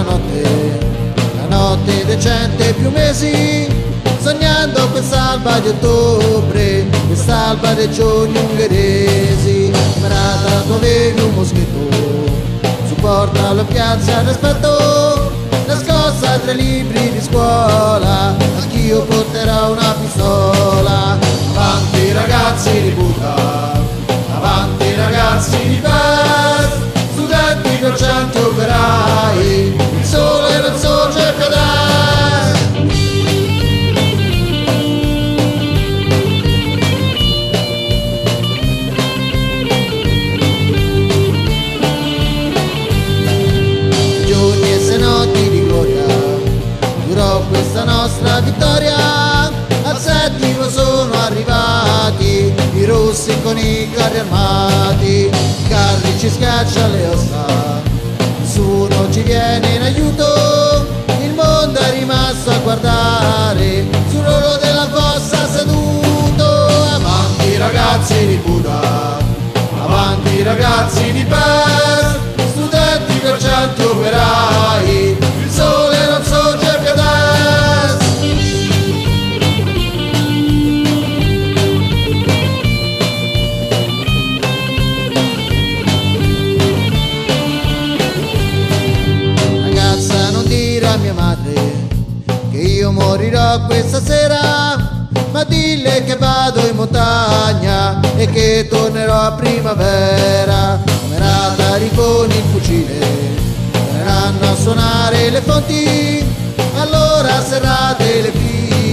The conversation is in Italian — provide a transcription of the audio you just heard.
una notte, la notte decente più mesi, sognando quest'alba di ottobre, quest'alba dei giorni ungheresi. Camerata avevi un moschetto, supporta alla piazza d'aspetto, nascosta tra i libri di scuola, notti di gloria. Durò questa nostra vittoria. Al settimo sono arrivati i rossi con i carri armati. I carri ci schiaccia le ossa. Nessuno ci viene in aiuto. Il mondo è rimasto a guardare sull'oro della fossa seduto. Avanti ragazzi di Buda. Avanti ragazzi di Pes madre che io morirò questa sera, ma dille che vado in montagna e che tornerò a primavera. Camerata riponi il fucile, torneranno a suonare le fonti, allora serrate le file,